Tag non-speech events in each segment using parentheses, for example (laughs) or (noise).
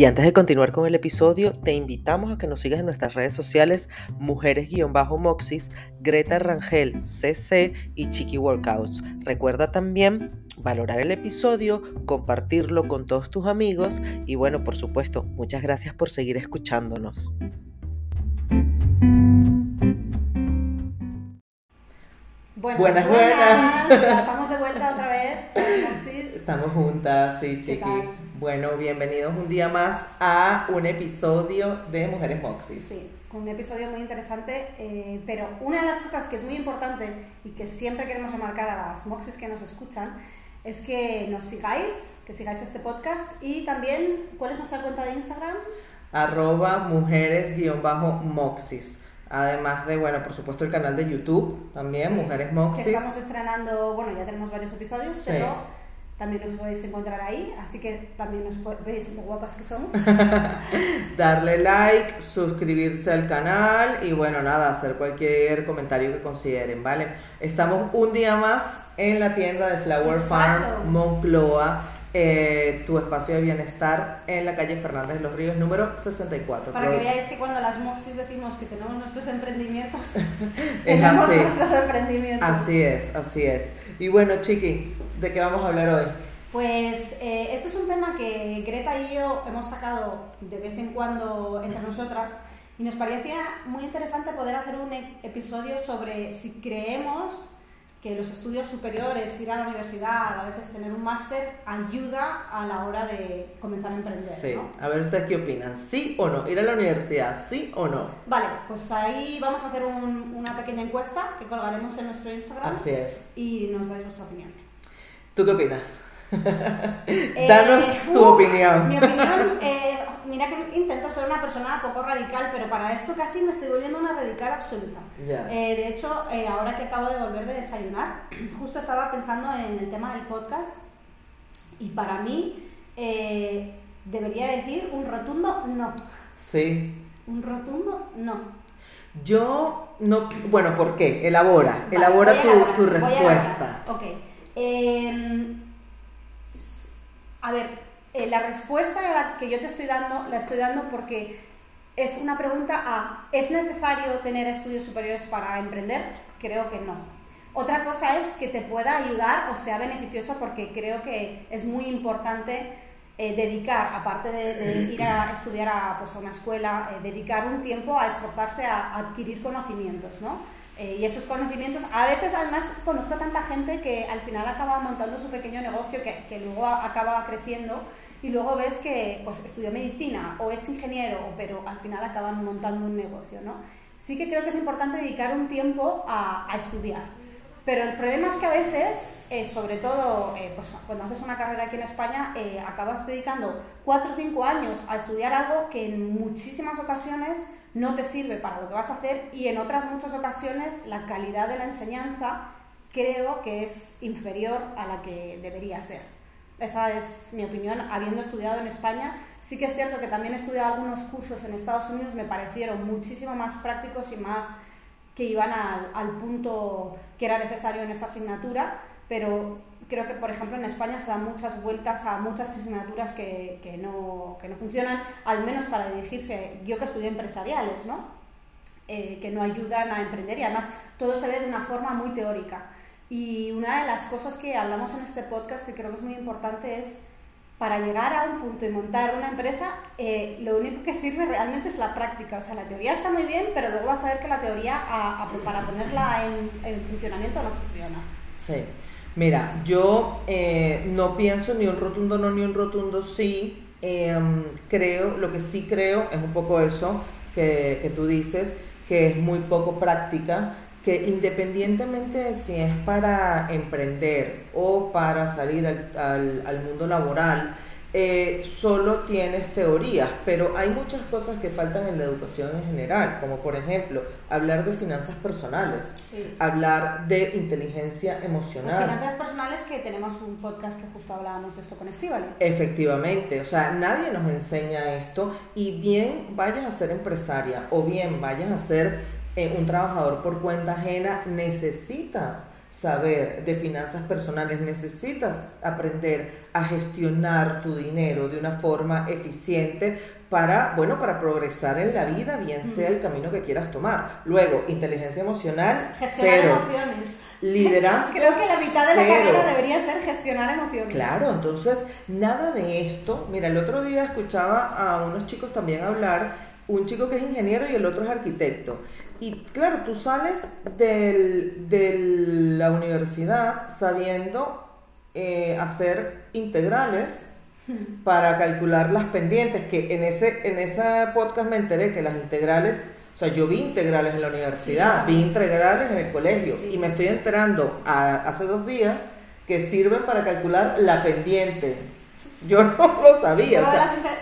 Y antes de continuar con el episodio, te invitamos a que nos sigas en nuestras redes sociales Mujeres-Moxis, Greta Rangel CC y Chiqui Workouts. Recuerda también valorar el episodio, compartirlo con todos tus amigos y bueno, por supuesto, muchas gracias por seguir escuchándonos. Buenas, buenas. Estamos de vuelta otra vez. Estamos juntas, sí, Chiqui. Bueno, bienvenidos un día más a un episodio de Mujeres Moxis. Sí, un episodio muy interesante, eh, pero una de las cosas que es muy importante y que siempre queremos remarcar a las Moxis que nos escuchan es que nos sigáis, que sigáis este podcast y también, ¿cuál es nuestra cuenta de Instagram? Arroba mujeres-moxis. Además de, bueno, por supuesto el canal de YouTube también, Mujeres Moxis. Que estamos estrenando, bueno, ya tenemos varios episodios, pero también nos podéis encontrar ahí, así que también nos veis lo guapas que somos. (laughs) Darle like, suscribirse al canal y bueno, nada, hacer cualquier comentario que consideren, ¿vale? Estamos un día más en la tienda de Flower Farm Moncloa. Eh, tu espacio de bienestar en la calle Fernández de los Ríos número 64. Para que veáis que cuando las Moxis decimos que tenemos nuestros emprendimientos, (laughs) tenemos nuestros emprendimientos. Así es, así es. Y bueno, Chiqui, ¿De qué vamos a hablar hoy? Pues eh, este es un tema que Greta y yo hemos sacado de vez en cuando entre nosotras y nos parecía muy interesante poder hacer un e-, episodio sobre si creemos que los estudios superiores, ir a la universidad, a veces tener un máster, ayuda a la hora de comenzar a emprender. Sí, a ver ustedes qué opinan, ¿sí o no? ¿Ir a la universidad, sí o no? Vale, pues ahí vamos a hacer una pequeña encuesta que colgaremos en nuestro Instagram. Así es. Y nos dais vuestra opinión. ¿Tú qué opinas? (laughs) Eh, Danos tu opinión. Mi opinión, eh, mira que intento ser una persona poco radical, pero para esto casi me estoy volviendo una radical absoluta. Eh, de hecho, ahora que acabo de volver de desayunar, (clears throat) justo estaba pensando en el tema del podcast y para mí debería decir un rotundo no. Sí. Un rotundo no. Yo no, bueno, ¿por qué? Elabora, elabora tu, tu respuesta. Ok. Em, a ver, eh, la respuesta que yo te estoy dando, la estoy dando porque es una pregunta a, ¿es necesario tener estudios superiores para emprender? Creo que no. Otra cosa es que te pueda ayudar o sea beneficioso porque creo que es muy importante eh, dedicar, aparte de, ir a estudiar a, pues, una escuela, eh, dedicar un tiempo a esforzarse a adquirir conocimientos, ¿no? Eh, y esos conocimientos, a veces además conozco a tanta gente que al final acaba montando su pequeño negocio que, que luego acaba creciendo y luego ves que pues, estudió medicina o es ingeniero, pero al final acaban montando un negocio. ¿no? Sí que creo que es importante dedicar un tiempo a, a estudiar. Pero el problema es que a veces, eh, sobre todo eh, pues, cuando haces una carrera aquí en España, acabas dedicando cuatro o cinco años a estudiar algo que en muchísimas ocasiones no te sirve para lo que vas a hacer y en otras muchas ocasiones la calidad de la enseñanza creo que es inferior a la que debería ser. Esa es mi opinión, habiendo estudiado en España. Sí que es cierto que también he estudiado algunos cursos en Estados Unidos, me parecieron muchísimo más prácticos y más que iban al, al punto que era necesario en esa asignatura, pero creo que, por ejemplo, en España se dan muchas vueltas a muchas asignaturas que, que, no, que no, funcionan, al menos para dirigirse, yo que estudié empresariales, ¿no? Eh, que no ayudan a emprender y además todo se ve de una forma muy teórica. Y una de las cosas que hablamos en este podcast que creo que es muy importante es para llegar a un punto y montar una empresa, eh, lo único que sirve realmente es la práctica. O sea, la teoría está muy bien, pero luego vas a ver que la teoría para ponerla en, en funcionamiento no funciona. Sí. Mira, yo eh, no pienso ni un rotundo no ni un rotundo sí. Em, creo, lo que sí creo es un poco eso que, que, tú dices, que es muy poco práctica, que independientemente de si es para emprender o para salir al, al, al mundo laboral, eh, solo tienes teorías, pero hay muchas cosas que faltan en la educación en general, como por ejemplo hablar de finanzas personales, hablar de inteligencia emocional. finanzas personales que tenemos un podcast que justo hablábamos de esto con Estivali. Efectivamente, o sea, nadie nos enseña esto y bien vayas a ser empresaria o bien vayas a ser eh, un trabajador por cuenta ajena, necesitas saber de finanzas personales, necesitas aprender a gestionar tu dinero de una forma eficiente para, bueno, para progresar en la vida, bien sea el camino que quieras tomar. Luego, inteligencia emocional, gestionar cero. emociones. Liderazgo, (laughs) Creo que la mitad de la carrera debería ser gestionar emociones. Claro, entonces, nada de esto. Mira, el otro día escuchaba a unos chicos también hablar, un chico que es ingeniero y el otro es arquitecto. Y claro, tú sales de la universidad sabiendo eh, hacer integrales hmm. para calcular las pendientes, que en ese, en ese podcast me enteré que las integrales, o sea, yo vi integrales en la universidad, vi integrales en el colegio y me estoy enterando hace dos días que sirven para calcular la pendiente (laughs) yo no lo sabía.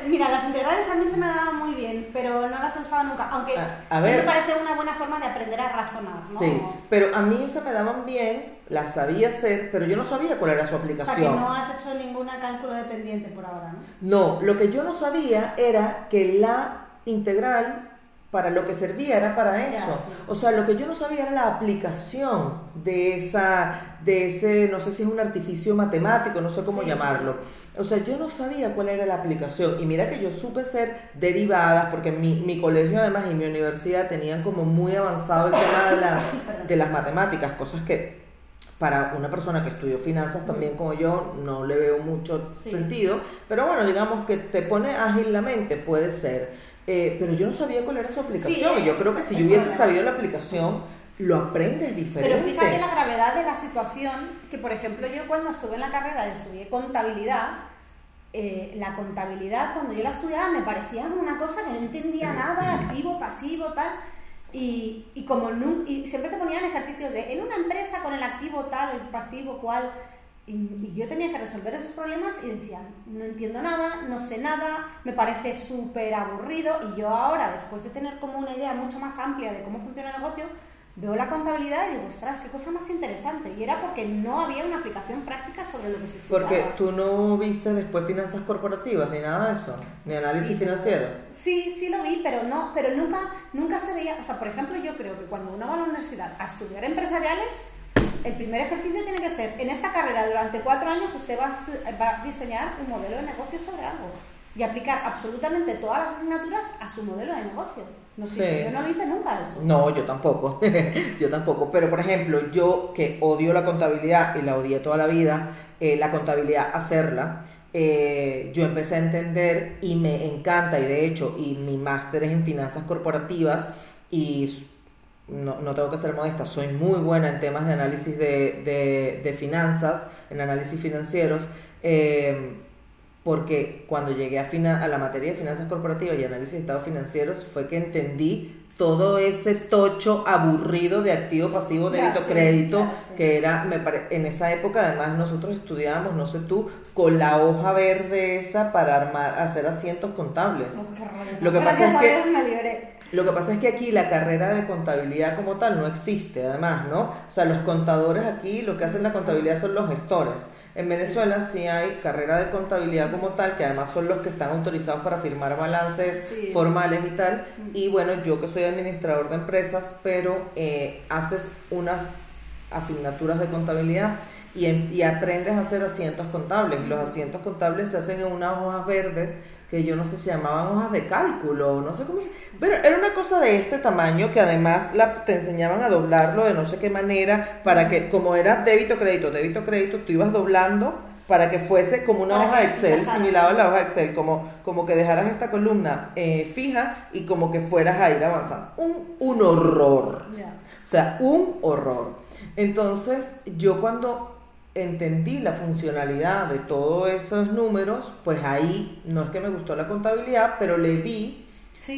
mira, las integrales a mí se me daban muy bien, pero no las he usado nunca. Aunque a, sí me parece una buena forma de aprender a razonar. ¿no? Sí, pero a mí se me daban bien, las sabía hacer, pero yo no sabía cuál era su aplicación. O sea, que no has hecho ningún cálculo dependiente por ahora, ¿no? No, lo que yo no sabía era que la integral para lo que servía era para eso. O sea, lo que yo no sabía era la aplicación de esa, de ese, no sé si es un artificio matemático, no sé cómo llamarlo. O sea, yo no sabía cuál era la aplicación. Y mira que yo supe ser derivadas, porque mi, mi colegio además y mi universidad tenían como muy avanzado el tema de, la, (coughs) de las matemáticas, cosas que para una persona que estudió finanzas también como yo no le veo mucho sentido. Pero bueno, digamos que te pone ágil la mente, puede ser. Eh, pero yo no sabía cuál era su aplicación. y yo creo que si yo hubiese sabido la aplicación, lo aprendes diferente. Pero fíjate la gravedad de la situación, que por ejemplo yo cuando estuve en la carrera estudié contabilidad, eh, la contabilidad cuando yo la estudiaba me parecía una cosa que no entendía nada, activo, pasivo, tal. Y, y como y siempre te ponían ejercicios de en una empresa con el activo tal, el pasivo cual. Y, y yo tenía que resolver esos problemas y decía, no entiendo nada, no sé nada, me parece súper aburrido. Y yo ahora, después de tener como una idea mucho más amplia de cómo funciona el negocio, veo la contabilidad y digo, ostras, qué cosa más interesante. Y era porque no había una aplicación práctica sobre lo que se estudiaba. Porque tú no viste después finanzas corporativas ni nada de eso, ni análisis financieros. Sí, sí lo vi, pero no, pero nunca, nunca se veía. O sea, por ejemplo, yo creo que cuando uno va a la universidad a estudiar empresariales, el primer ejercicio tiene que ser, en esta carrera durante cuatro años usted va a, va a diseñar un modelo de negocio sobre algo y aplicar absolutamente todas las asignaturas a su modelo de negocio. No sé, yo no lo hice nunca eso. No, yo tampoco. (laughs) yo tampoco. Pero, por ejemplo, yo que odio la contabilidad y la odié toda la vida, eh, la contabilidad, hacerla, eh, yo empecé a entender y me encanta, y de hecho, y mi máster es en finanzas corporativas, y no, no, tengo que ser modesta, soy muy buena en temas de análisis de, de, de finanzas, en análisis financieros. Eh, porque cuando llegué a, a la materia de finanzas corporativas y análisis de estados financieros fue que entendí todo ese tocho aburrido de activo, pasivo, débito, crédito, que era, me en esa época además nosotros estudiábamos, no sé tú, con la hoja verde esa para armar, hacer asientos contables. Oh, lo que pasa es que lo que pasa es que aquí la carrera de contabilidad como tal no existe, además, ¿no? O sea, los contadores aquí lo que hacen la contabilidad son los gestores. En Venezuela sí hay carrera de contabilidad como tal, que además son los que están autorizados para firmar balances formales y tal. Y bueno, yo que soy administrador de empresas, pero eh, haces unas asignaturas de contabilidad y, y, aprendes a hacer asientos contables. Los asientos contables se hacen en unas hojas verdes que yo no sé si llamaban hojas de cálculo, no sé cómo se... Pero era una cosa de este tamaño que además la, te enseñaban a doblarlo de no sé qué manera, para que como era débito, crédito, débito, crédito, tú ibas doblando para que fuese como una hoja de Excel, similar a la hoja de Excel, como, como que dejaras esta columna eh, fija y como que fueras a ir avanzando. Un, un horror. O sea, un horror. Entonces, yo cuando entendí la funcionalidad de todos esos números, pues ahí no es que me gustó la contabilidad, pero le vi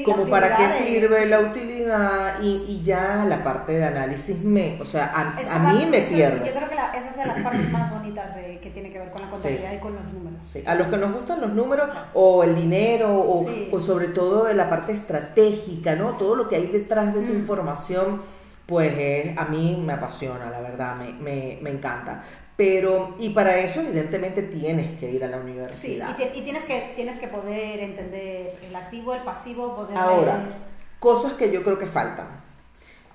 como para qué sirve la utilidad y, ya la parte de análisis me, o sea, a, mí me pierde. Yo creo que esa es de las partes más bonitas de, que tiene que ver con la contabilidad y con los números. Sí, a los que nos gustan los números o el dinero o, o sobre todo la parte estratégica, ¿no? Todo lo que hay detrás de esa mm. información, pues a mí me apasiona, la verdad, me, me, me encanta. Pero, y para eso evidentemente tienes que ir a la universidad. Sí, y, tienes, que, tienes que poder entender el activo, el pasivo, poder... Ahora, cosas que yo creo que faltan.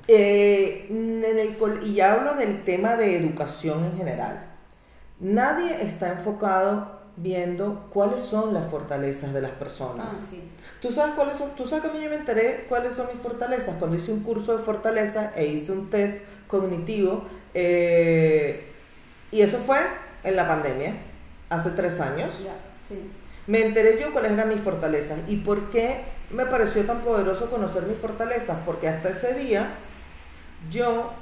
Eh, en el, y ya hablo del tema de educación en general. Nadie está enfocado viendo cuáles son las fortalezas de las personas. Ah, sí. ¿Tú sabes cuáles son? ¿Tú sabes cuando yo me enteré cuáles son mis fortalezas? Cuando hice un curso de fortaleza e hice un test cognitivo. Eh, y eso fue en la pandemia, hace tres años. Me enteré yo cuáles eran mis fortalezas y por qué me pareció tan poderoso conocer mis fortalezas, porque hasta ese día yo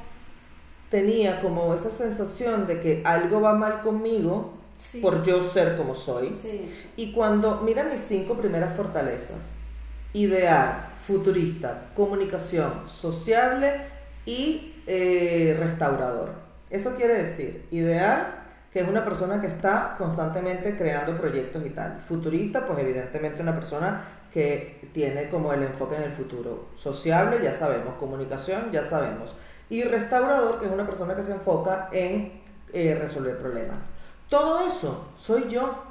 tenía como esa sensación de que algo va mal conmigo por yo ser como soy. Y cuando, mira mis cinco primeras fortalezas, ideal, futurista, comunicación, sociable y eh, restaurador. Eso quiere decir, ideal, que es una persona que está constantemente creando proyectos y tal. Futurista, pues evidentemente una persona que tiene como el enfoque en el futuro. Sociable, ya sabemos. Comunicación, ya sabemos. Y restaurador, que es una persona que se enfoca en eh, resolver problemas. Todo eso soy yo.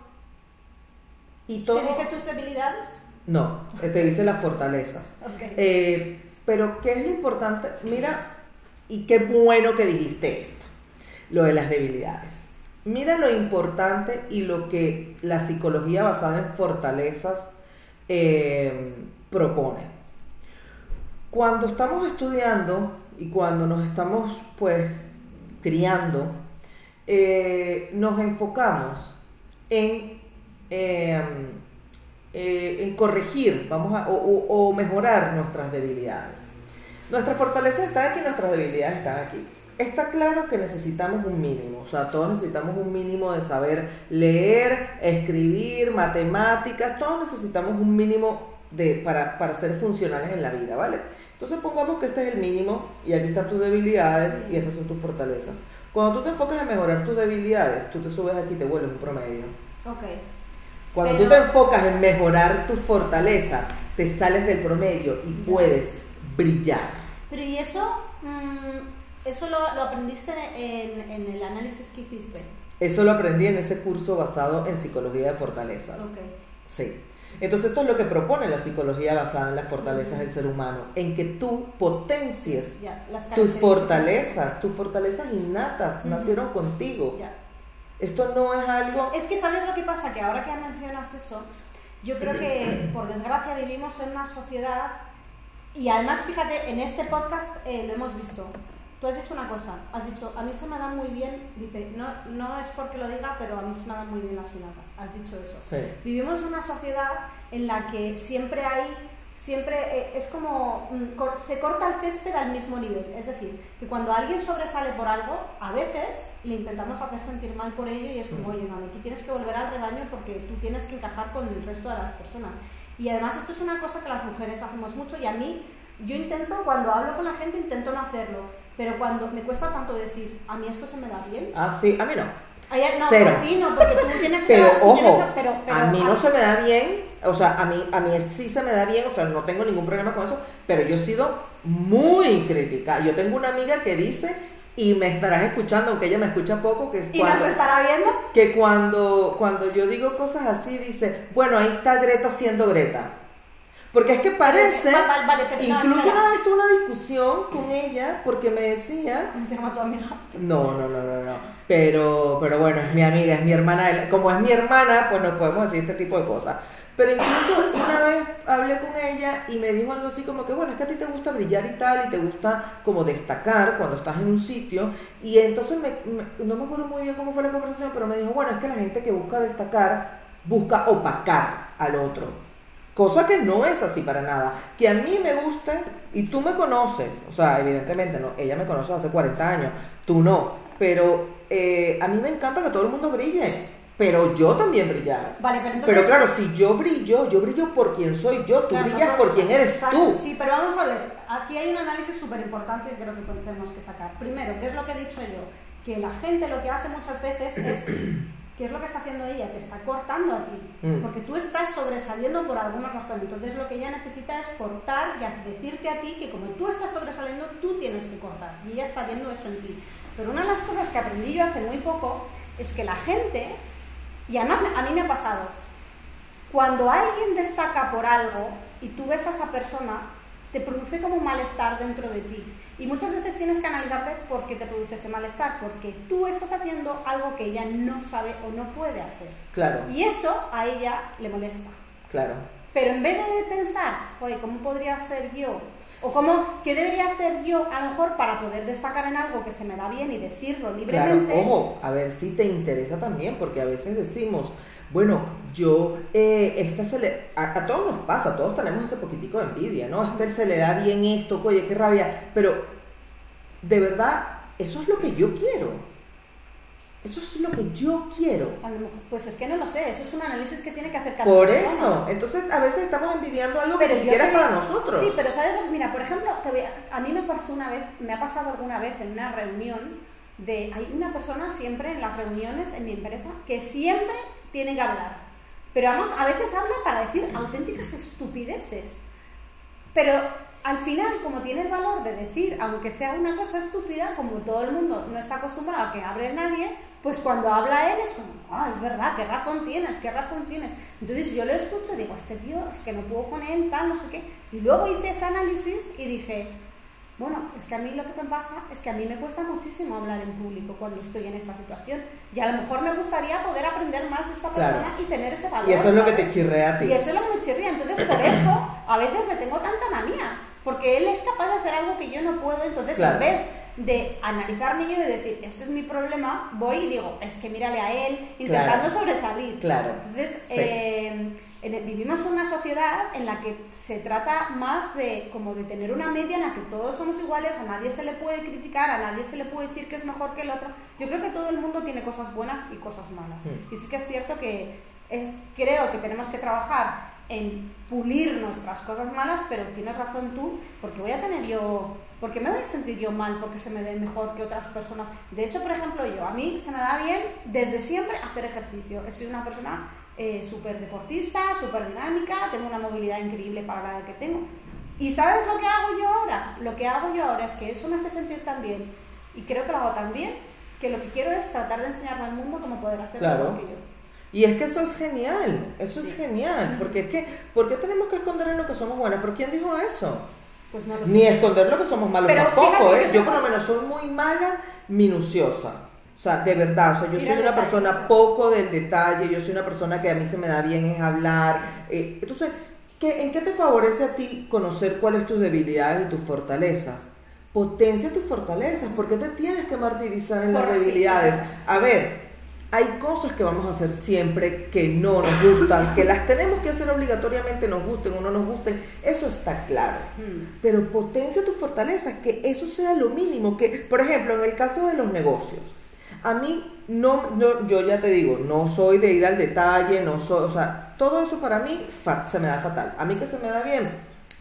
Y todo... ¿Te dice tus debilidades? No, te dice las fortalezas. Eh, pero, ¿qué es lo importante? Mira, y qué bueno que dijiste esto lo de las debilidades. Mira lo importante y lo que la psicología basada en fortalezas eh, propone. Cuando estamos estudiando y cuando nos estamos pues criando, eh, nos enfocamos en, em, eh, en corregir vamos a, o, mejorar nuestras debilidades. Nuestras fortalezas están aquí, nuestras debilidades están aquí está claro que necesitamos un mínimo, o sea, todos necesitamos un mínimo de saber leer, escribir, matemáticas, todos necesitamos un mínimo de, para, para ser funcionales en la vida, ¿vale? Entonces pongamos que este es el mínimo y aquí están tus debilidades y estas son tus fortalezas. Cuando tú te enfocas en mejorar tus debilidades, tú te subes aquí y te vuelves un promedio. Ok. Cuando tú te enfocas en mejorar tus fortalezas, te sales del promedio y puedes brillar. Pero ¿y eso? Mm, ¿Eso lo, aprendiste en, el análisis que hiciste? Eso lo aprendí en ese curso basado en psicología de fortalezas. Okay. Sí. Entonces esto es lo que propone la psicología basada en las fortalezas del ser humano, en que tú potencies tus fortalezas, tus fortalezas innatas nacieron contigo. Esto no es algo... Es que sabes lo que pasa, que ahora que mencionas eso, yo creo que por desgracia vivimos en una sociedad y además fíjate, en este podcast eh, lo hemos visto, Tú has dicho una cosa, has dicho, a mí se me da muy bien, dice, no, no es porque lo diga, pero a mí se me dan muy bien las finanzas. Has dicho eso. Vivimos en una sociedad en la que siempre hay, siempre eh, es como, mm, se corta el césped al mismo nivel. Es decir, que cuando alguien sobresale por algo, a veces le intentamos hacer sentir mal por ello y es como, mm. oye, no, aquí tienes que volver al rebaño porque tú tienes que encajar con el resto de las personas. Y además esto es una cosa que las mujeres hacemos mucho y a mí, yo intento, cuando hablo con la gente, intento no hacerlo pero cuando me cuesta tanto decir, a mí esto se me da bien. Ah, sí, a mí no. no, Cero. Ti no, porque tú tienes (laughs) pero ojo, pero, a mí no se me da bien, o sea, a mí, a mí sí se me da bien, o sea, no tengo ningún problema con eso, pero yo he sido muy crítica. Yo tengo una amiga que dice, y me estarás escuchando, aunque ella me escucha poco, que es ¿Y cuando, estará viendo? Que cuando, cuando yo digo cosas así, dice, bueno, ahí está Greta siendo Greta. Porque es que parece. incluso una vez tuve una discusión con ella porque me decía. ¿Se llama tu amiga? No, no, no, no, no. Pero, pero bueno, es mi amiga, es mi hermana. Como es mi hermana, pues nos podemos decir este tipo de cosas. Pero incluso una vez hablé con ella y me dijo algo así como que, bueno, es que a ti te gusta brillar y tal, y te gusta como destacar cuando estás en un sitio. Y entonces no me acuerdo muy bien cómo fue la conversación, pero me dijo, bueno, es que la gente que busca destacar busca opacar al otro. Cosa que no es así para nada. Que a mí me guste y tú me conoces, o sea, evidentemente no, ella me conoce hace 40 años, tú no, pero eh, a mí me encanta que todo el mundo brille, pero yo también brillar. Vale, pero, entonces... pero claro, si yo brillo, yo brillo por quien soy yo, tú brillas por quien eres tú. Sí, pero vamos a ver, aquí hay un análisis súper importante que creo que tenemos que sacar. Primero, ¿qué es lo que he dicho yo? Que la gente lo que hace muchas veces es ¿Qué es lo que está haciendo ella? Te está cortando a ti, Mm. porque tú estás sobresaliendo por alguna razón. Entonces lo que ella necesita es cortar y decirte a ti que como tú estás sobresaliendo, tú tienes que cortar. Y ella está viendo eso en ti. Pero una de las cosas que aprendí yo hace muy poco es que la gente, y además a mí me ha pasado, cuando alguien destaca por algo y tú ves a esa persona, te produce como un malestar dentro de ti. Y muchas veces tienes que analizarte por qué te produce ese malestar, porque tú estás haciendo algo que ella no sabe o no puede hacer. Claro, Y eso a ella le molesta. claro. Pero en vez de pensar, joder, ¿cómo podría ser yo? O cómo, ¿qué debería hacer yo a lo mejor para poder destacar en algo que se me da bien y decirlo Claro, libremente? ojo, a ver si te interesa también, porque a veces decimos, bueno, yo, eh, esta se le, a, a todos nos pasa, todos tenemos ese poquitico de envidia, ¿no? A este se le da bien esto, oye, qué rabia, pero de verdad, eso es lo que yo quiero. Eso es lo que yo quiero. Pues es que no lo sé, eso es un análisis que tiene que hacer cada Por persona. eso, entonces a veces estamos envidiando algo Pero que ni siquiera es para nosotros. Sí, pero sabes, mira, por ejemplo, a, a mí me pasó una vez, me ha pasado alguna vez en una reunión de hay una persona siempre en las reuniones en mi empresa que siempre tiene que hablar, pero además a veces habla para decir auténticas estupideces. Pero al final, como tienes valor de decir, aunque sea una cosa estúpida, como todo el mundo no está acostumbrado a que hable nadie, pues cuando habla él es como, ah, es verdad, qué razón tienes, qué razón tienes. Entonces yo lo escucho y digo, este tío es que no puedo con él, tal, no sé qué. Y luego hice ese análisis y dije, bueno, es que a mí lo que me pasa es que a mí me cuesta muchísimo hablar en público cuando estoy en esta situación. Y a lo mejor me gustaría poder aprender más de esta Claro. persona y tener ese valor. y eso es lo que te chirrea a ti. Y eso es lo que me chirría. Entonces, por (coughs) eso, a veces le tengo tanta manía. Porque él es capaz de hacer algo que yo no puedo. Entonces, Claro. en vez de analizarme yo y decir, este es mi problema, voy y digo, es que mírale a él, intentando Claro. sobresalir. Claro. Entonces, Sí. eh, en- vivimos una sociedad en la que se trata más de como de tener una media en la que todos somos iguales, a nadie se le puede criticar, a nadie se le puede decir que es mejor que el otro. Yo creo que todo el mundo tiene cosas buenas y cosas malas. Sí. Y sí que es cierto que es, creo que tenemos que trabajar en pulir nuestras cosas malas, pero tienes razón tú, porque voy a tener yo, porque me voy a sentir yo mal porque se me dé mejor que otras personas. De hecho, por ejemplo, yo, a mí se me da bien desde siempre hacer ejercicio. He sido una persona eh, súper deportista, súper dinámica, tengo una movilidad increíble para la edad que tengo. ¿Y sabes lo que hago yo ahora? Lo que hago yo ahora es que eso me hace sentir tan bien, y creo que lo hago tan bien, que lo que quiero es tratar de enseñarle al mundo cómo poder hacerlo Claro. igual que yo. Y es que eso es genial, eso Sí. es genial, porque es que, ¿por qué tenemos que esconder en lo que somos buenas? ¿Por quién dijo eso? Pues no lo. Ni esconder lo que somos malos Pero tampoco, ¿eh? Yo por lo menos soy muy mala, minuciosa. O sea, de verdad, o sea, yo Mira soy una detalle. persona poco del detalle, yo soy una persona que a mí se me da bien es hablar. eh, entonces, ¿qué, ¿en qué te favorece a ti conocer cuáles tus debilidades y tus fortalezas? Potencia tus fortalezas, ¿por qué te tienes que martirizar en las sí, debilidades? A ver, hay cosas que vamos a hacer siempre que no nos gustan, que las tenemos que hacer obligatoriamente, nos gusten o no nos gusten, eso está claro Mm. pero potencia tus fortalezas, que eso sea lo mínimo, que, por ejemplo, en el caso de los negocios, a mí no, no- yo ya te digo, no soy de ir al detalle, no soy, o sea, todo eso para mí se me da fatal. A mí que se me da bien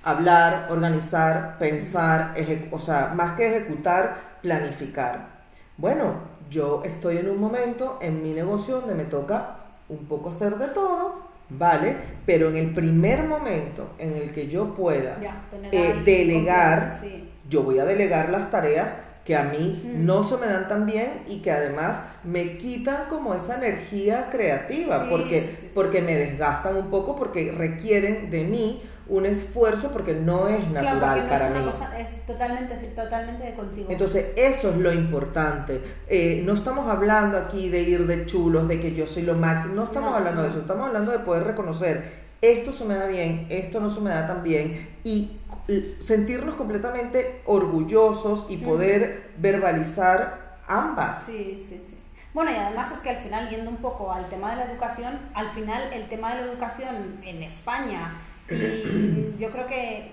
hablar, organizar, pensar, o sea, más que ejecutar, planificar. Bueno, yo estoy en un momento en mi negocio donde me toca un poco hacer de todo, ¿vale? Pero en el primer momento en el que yo pueda Ya, eh, delegar, sí. yo voy a delegar las tareas que a mí Mm. no se me dan tan bien y que además me quitan como esa energía creativa, Sí, porque, sí. porque me desgastan un poco, porque requieren de mí un esfuerzo porque no es Claro, natural porque no para es mí. cosa, es totalmente, totalmente de contigo. Entonces, eso es lo importante. Eh, no estamos hablando aquí de ir de chulos, de que yo soy lo máximo. No estamos No, hablando de no. eso. Estamos hablando de poder reconocer esto se me da bien, esto no se me da tan bien y sentirnos completamente orgullosos y poder verbalizar ambas. Sí, sí, sí. Bueno, y además es que al final, yendo un poco al tema de la educación, al final el tema de la educación en España, y yo creo que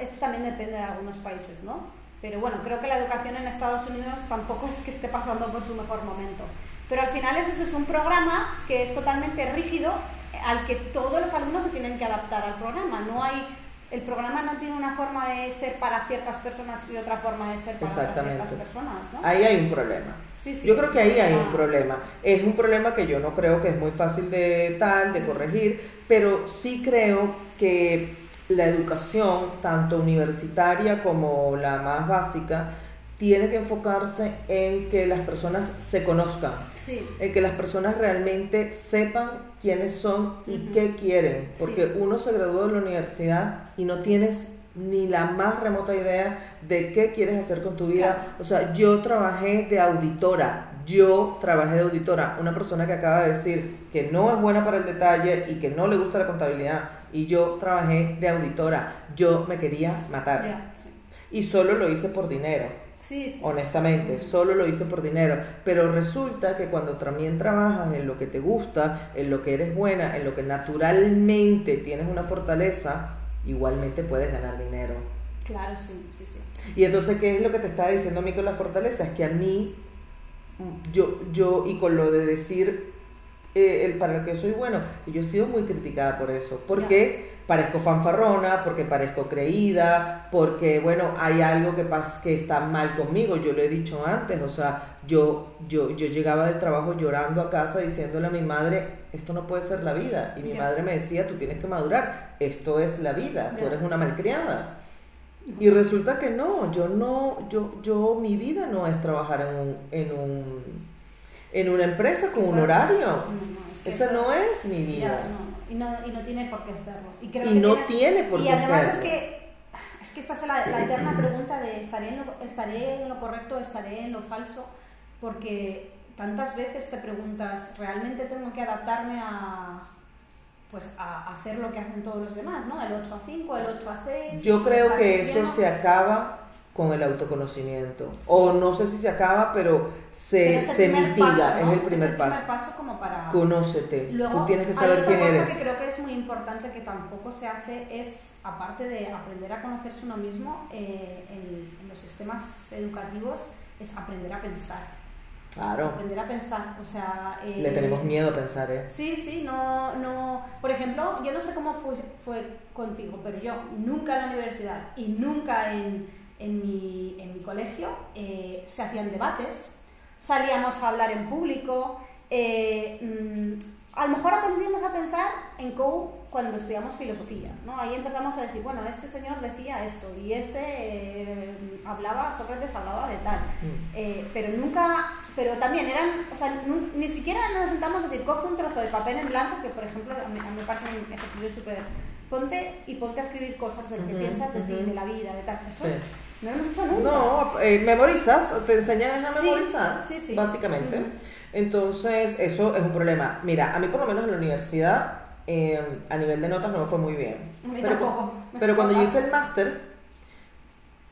esto también depende de algunos países, ¿no? Pero bueno, creo que la educación en Estados Unidos tampoco es que esté pasando por su mejor momento. Pero al final es eso, es un programa que es totalmente rígido, al que todos los alumnos se tienen que adaptar al programa. No hay el programa no tiene una forma de ser para ciertas personas y otra forma de ser para ciertas personas, ¿no? Ahí hay un problema. Sí, sí, yo creo que ahí hay un Ah. problema. Es un problema que yo no creo que es muy fácil de tal, de corregir, pero sí creo que la educación, tanto universitaria como la más básica, tiene que enfocarse en que las personas se conozcan, Sí, en que las personas realmente sepan quiénes son y Ujú. qué quieren, porque Sí. uno se graduó de la universidad y no tienes ni la más remota idea de qué quieres hacer con tu vida. Claro. O sea, yo trabajé de auditora, yo trabajé de auditora, una persona que acaba de decir que no es buena para el detalle y que no le gusta la contabilidad, y yo trabajé de auditora, yo me quería matar. ya, sí. Y solo lo hice por dinero Sí, sí, sí. honestamente, solo lo hice por dinero, pero resulta que cuando también trabajas en lo que te gusta, en lo que eres buena, en lo que naturalmente tienes una fortaleza, igualmente puedes ganar dinero. Claro, sí, sí, sí. Y entonces, ¿qué es lo que te estaba diciendo a mí con la fortaleza? Es que a mí, yo, yo y con lo de decir eh, el para el que soy bueno, yo he sido muy criticada por eso, porque parezco fanfarrona, porque parezco creída, porque bueno, hay algo que pasa que está mal conmigo, yo lo he dicho antes, o sea, yo, yo, yo llegaba del trabajo llorando a casa diciéndole a mi madre, esto no puede ser la vida, y mi madre me decía, tú tienes que madurar, esto es la vida, tú eres una malcriada. Y resulta que no, yo no, yo, yo, mi vida no es trabajar en un, en un, en una empresa con un horario. No, no, es que Esa eso- no es mi vida. no. Y, no, y no tiene por qué serlo. Y, creo Y que no tienes- tiene por y qué además serlo. es que es que esta es la, la eterna pregunta de ¿estaré en, lo, estaré en lo correcto estaré en lo falso porque tantas veces te preguntas ¿realmente tengo que adaptarme a pues a hacer lo que hacen todos los demás, ¿no? El 8 a 5, el 8 a 6. Yo creo que eso se acaba con el autoconocimiento. O no sé si se acaba, pero se, es el se mitiga, paso, ¿no? es el primer paso. primer paso como para... Conócete. Luego, Tú tienes que saber quién cosa eres. que creo que es muy importante que tampoco se hace es, aparte de aprender a conocerse uno mismo, eh, en, en los sistemas educativos, es aprender a pensar. Claro. Aprender a pensar, o sea... eh, Le tenemos miedo a pensar, ¿eh? Sí, sí, no, no... Por ejemplo, yo no sé cómo fue, fue contigo, pero yo nunca en la universidad y nunca en, en, mi, en mi colegio eh, se hacían debates, salíamos a hablar en público, eh, mm, a lo mejor aprendimos a pensar en COU cuando estudiamos filosofía, ¿no? Ahí empezamos a decir, bueno, este señor decía esto y este eh, hablaba, Sócrates hablaba de tal. Mm. Eh, pero nunca, pero también eran, o sea, ni siquiera nos sentamos a decir, coge un trozo de papel en blanco, que por ejemplo a mí, a mí me parece un ejercicio súper, ponte y ponte a escribir cosas de lo que Ujú, piensas de ti, ujú. de la vida, de tal. Eso Sí. No hemos hecho nunca. No, eh, memorizas, te enseñan a memorizar, sí, sí. básicamente. Entonces, eso es un problema. Mira, a mí por lo menos en la universidad, eh, a nivel de notas no me fue muy bien. Pero, tampoco. Cuando yo hice el máster,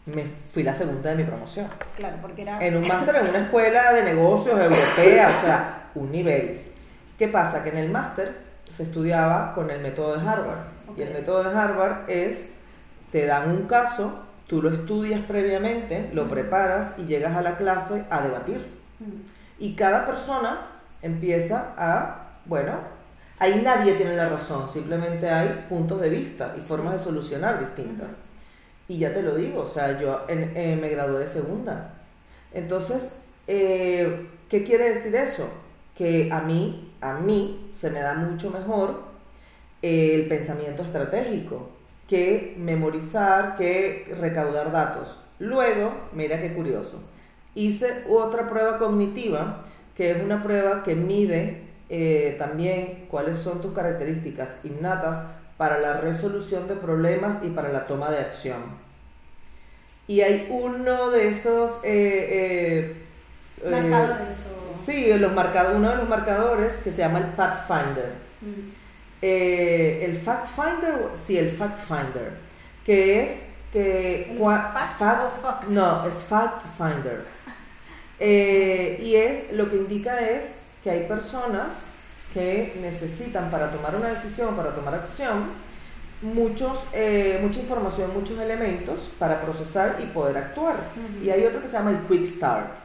me fui la segunda de mi promoción. Claro, porque era... En un máster en una escuela de negocios europea, o sea, un nivel. ¿Qué pasa? Que en el máster se estudiaba con el método de Harvard. Y el método de Harvard es, te dan un caso, tú lo estudias previamente, lo preparas y llegas a la clase a debatir. Y cada persona empieza a, bueno, ahí nadie tiene la razón, simplemente hay puntos de vista y formas de solucionar distintas. Y ya te lo digo, o sea, yo en- eh, me gradué de segunda. Entonces, eh, ¿qué quiere decir eso? Que a mí, a mí se me da mucho mejor el pensamiento estratégico que memorizar, que recaudar datos. Luego, mira qué curioso, hice otra prueba cognitiva, que es una prueba que mide eh, también cuáles son tus características innatas para la resolución de problemas y para la toma de acción. Y hay uno de esos... eh, eh, Marcadores o... Sí, los marcado- uno de los marcadores que se llama el Pathfinder. Mm, Eh, el Fact Finder, sí, el Fact Finder, que es que... No, es Fact Finder. Eh, y es, lo que indica es que hay personas que necesitan para tomar una decisión, para tomar acción, muchos, eh, mucha información, muchos elementos para procesar y poder actuar. Y hay otro que se llama el Quick Start,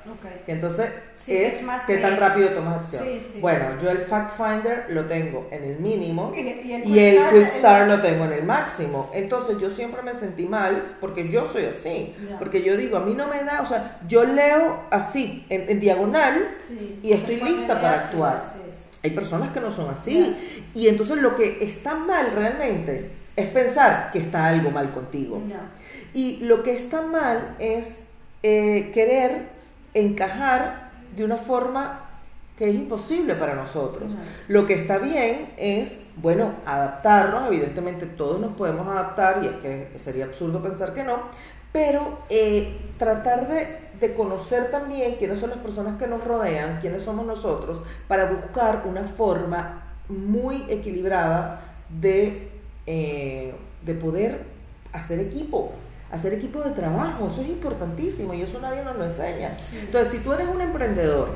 que entonces es, más qué tan rápido tomas acción. Bueno, yo el Fact Finder lo tengo en el mínimo y el, Quick Start lo tengo en el máximo. Entonces yo siempre me sentí mal porque yo soy así, porque yo digo, a mí no me da, o sea, yo leo así, en, diagonal, y estoy lista para actuar. Hay personas que no son así. Y entonces lo que está mal realmente es pensar que está algo mal contigo. Y lo que está mal es eh, querer encajar de una forma que es imposible para nosotros. Lo que está bien es, bueno, adaptarnos, evidentemente todos nos podemos adaptar y es que sería absurdo pensar que no, pero eh, tratar de, de, conocer también quiénes son las personas que nos rodean, quiénes somos nosotros, para buscar una forma muy equilibrada de eh, de poder hacer equipo, hacer equipo de trabajo, eso es importantísimo y eso nadie nos lo enseña. Entonces, si tú eres un emprendedor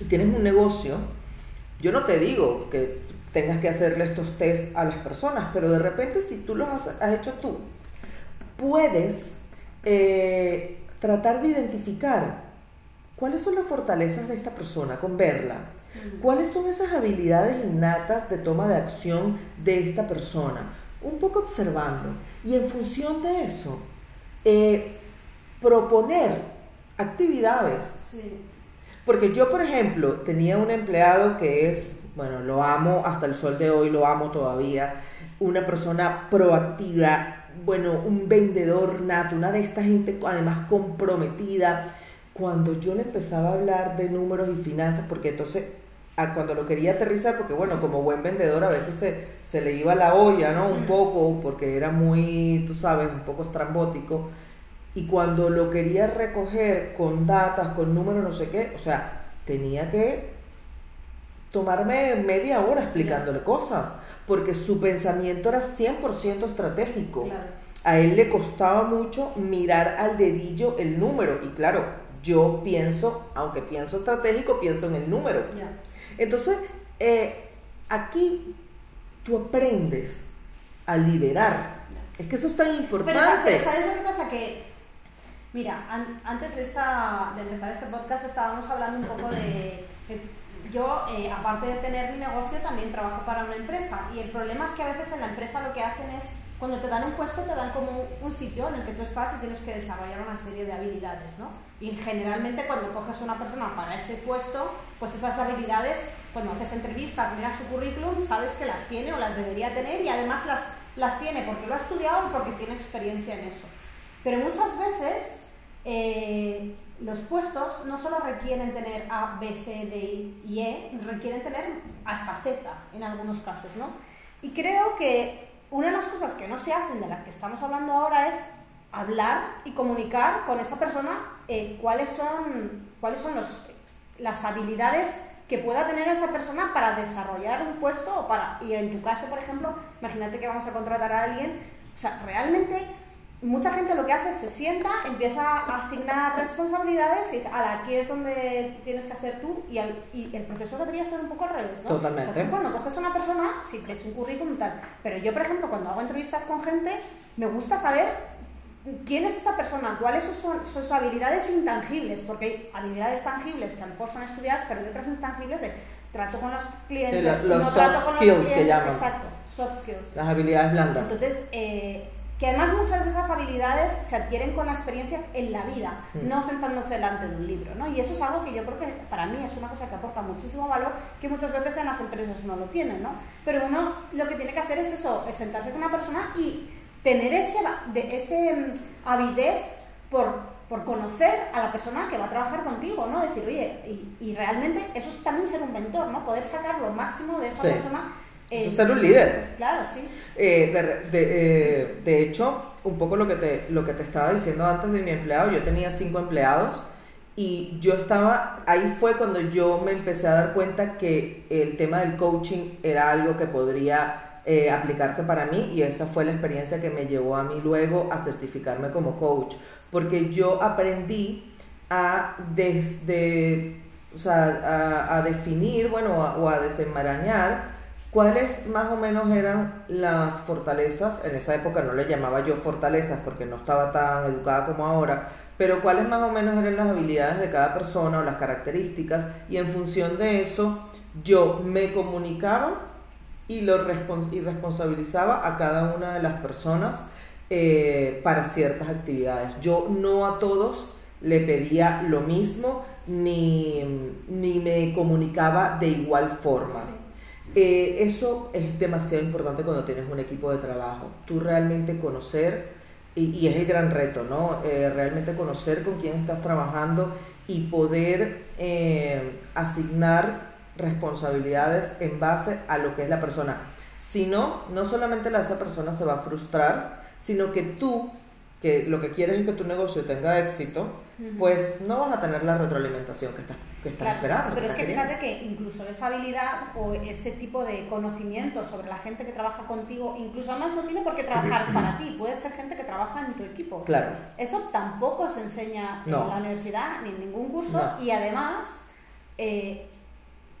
y tienes un negocio, yo no te digo que tengas que hacerle estos test a las personas, pero de repente si tú los has, hecho tú, puedes eh, tratar de identificar cuáles son las fortalezas de esta persona con verla ¿Cuáles son esas habilidades innatas de toma de acción de esta persona? Un poco observando. Y en función de eso, eh, proponer actividades. Porque yo, por ejemplo, tenía un empleado que es, bueno, lo amo hasta el sol de hoy, lo amo todavía, una persona proactiva, bueno, un vendedor nato, una de esta gente además comprometida. Cuando yo le empezaba a hablar de números y finanzas, porque entonces cuando lo quería aterrizar, porque bueno, como buen vendedor a veces se, se le iba la olla, ¿no? Un poco, porque era muy, tú sabes, un poco estrambótico. Y cuando lo quería recoger con datas, con números, no sé qué, o sea, tenía que tomarme media hora explicándole cosas, porque su pensamiento era 100% estratégico. A él le costaba mucho mirar al dedillo el número, y claro, yo pienso, aunque pienso estratégico, pienso en el número. Entonces, eh, aquí tú aprendes a liderar. Es que eso es tan importante. Pero, ¿sabes lo que pasa? Que, mira, antes de, esta, de empezar este podcast estábamos hablando un poco de... yo, eh, aparte de tener mi negocio, también trabajo para una empresa. Y el problema es que a veces en la empresa lo que hacen es cuando te dan un puesto te dan como un sitio en el que tú estás y tienes que desarrollar una serie de habilidades, ¿no? Y generalmente cuando coges a una persona para ese puesto, pues esas habilidades, cuando haces entrevistas, miras su currículum, sabes que las tiene o las debería tener y además las, las tiene porque lo ha estudiado y porque tiene experiencia en eso. Pero muchas veces eh, los puestos no solo requieren tener A, B, C, D y E, requieren tener hasta Z en algunos casos, ¿no? Y creo que una de las cosas que no se hacen de las que estamos hablando ahora es hablar y comunicar con esa persona eh, cuáles son, cuáles son los, las habilidades que pueda tener esa persona para desarrollar un puesto o para, y en tu caso, por ejemplo, imagínate que vamos a contratar a alguien, o sea, realmente mucha gente lo que hace es se sienta, empieza a asignar responsabilidades y dice, aquí es donde tienes que hacer tú y, el proceso debería ser un poco al revés, ¿no? Totalmente. O sea, cuando coges a una persona, sí, es un currículum tal, pero yo, por ejemplo, cuando hago entrevistas con gente, me gusta saber quién es esa persona, cuáles son sus habilidades intangibles, porque hay habilidades tangibles que a lo mejor son estudiadas, pero hay otras intangibles de trato con los clientes, los, soft skills que llaman. Exacto, soft skills. Las habilidades blandas. Entonces, eh, que además muchas de esas habilidades se adquieren con la experiencia en la vida, mm. no sentándose delante de un libro, ¿no? Y eso es algo que yo creo que para mí es una cosa que aporta muchísimo valor, que muchas veces en las empresas no lo tienen, ¿no? Pero uno lo que tiene que hacer es eso, es sentarse con una persona y tener ese, de, ese mm, avidez por, por, conocer a la persona que va a trabajar contigo, ¿no? Decir, oye, y, realmente eso es también ser un mentor, ¿no? Poder sacar lo máximo de esa persona eso es ser un líder. Claro, sí. Eh, eh, de, hecho, un poco lo que, te, lo que te estaba diciendo antes de mi empleado, yo tenía cinco empleados y yo estaba, ahí fue cuando yo me empecé a dar cuenta que el tema del coaching era algo que podría eh, aplicarse para mí y esa fue la experiencia que me llevó a mí luego a certificarme como coach, porque yo aprendí a desde, o sea, a, definir, bueno, o a desenmarañar ¿Cuáles más o menos eran las fortalezas? En esa época no le llamaba yo fortalezas porque no estaba tan educada como ahora, pero cuáles más o menos eran las habilidades de cada persona o las características y en función de eso yo me comunicaba y, lo y responsabilizaba a cada una de las personas eh, para ciertas actividades. Yo no a todos le pedía lo mismo ni, ni me comunicaba de igual forma. Eh, eso es demasiado importante cuando tienes un equipo de trabajo. Tú realmente conocer, y, es el gran reto, ¿no? Eh, realmente conocer con quién estás trabajando y poder eh, asignar responsabilidades en base a lo que es la persona. Si no, no solamente la, esa persona se va a frustrar, sino que tú que lo que quieres es que tu negocio tenga éxito, pues no vas a tener la retroalimentación que estás, que estás esperando. Pero es que fíjate que incluso esa habilidad o ese tipo de conocimiento sobre la gente que trabaja contigo, incluso además no tiene por qué trabajar (clears throat) para ti, puede ser gente que trabaja en tu equipo. Claro. Eso tampoco se enseña en la universidad ni en ningún curso y además... Eh,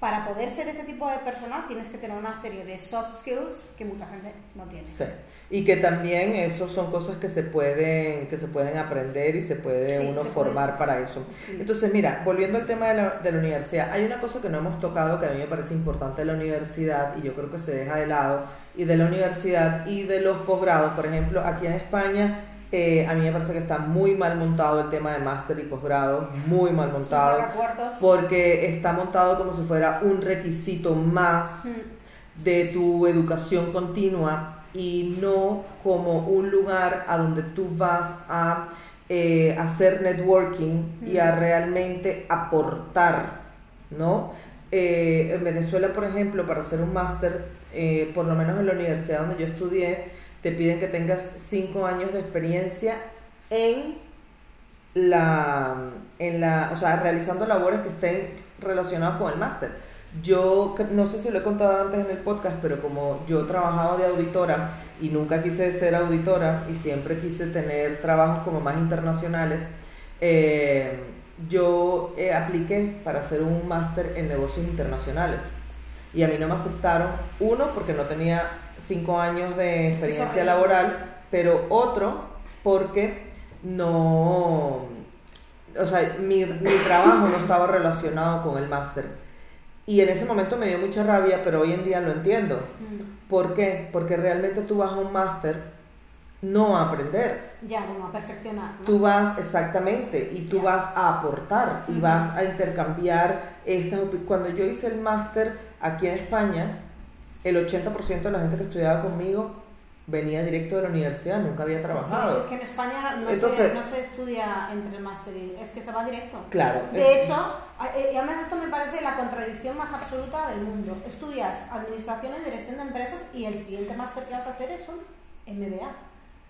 para poder ser ese tipo de persona tienes que tener una serie de soft skills que mucha gente no tiene. Sí. Y que también eso son cosas que se pueden, que se pueden aprender y se puede uno formar para eso. Entonces, mira, volviendo al tema de la, de la, universidad, hay una cosa que no hemos tocado que a mí me parece importante de la universidad y yo creo que se deja de lado, y de la universidad y de los posgrados. Por ejemplo, aquí en España eh, a mí me parece que está muy mal montado el tema de máster y posgrado, muy mal montado, porque está montado como si fuera un requisito más mm. de tu educación continua y no como un lugar a donde tú vas a eh, hacer networking y a mm. realmente aportar, ¿no? Eh, en Venezuela, por ejemplo, para hacer un máster, por lo menos en la universidad donde yo estudié, te piden que tengas cinco años de experiencia en la, en la, o sea, realizando labores que estén relacionadas con el máster. Yo no sé si lo he contado antes en el podcast, pero como yo trabajaba de auditora y nunca quise ser auditora y siempre quise tener trabajos como más internacionales, eh, yo eh, apliqué para hacer un máster en negocios internacionales. Y a mí no me aceptaron, uno, porque no tenía cinco años de experiencia laboral, pero otro porque no, o sea, mi, mi trabajo no estaba relacionado con el máster. Y en ese momento me dio mucha rabia, pero hoy en día lo entiendo. Mm. ¿Por qué? Porque realmente tú vas a un máster no a aprender. Ya, no a perfeccionar. Tú vas, exactamente, y tú vas a aportar y vas a intercambiar estas... Cuando yo hice el máster aquí en España, el 80% de la gente que estudiaba conmigo venía directo de la universidad, nunca había trabajado. Es que, en España no, se, no, se, estudia entre el máster y es que se va directo. Claro. De hecho, eh, y además esto me parece la contradicción más absoluta del mundo. Estudias administración y dirección de empresas y el siguiente máster que vas a hacer es un MBA.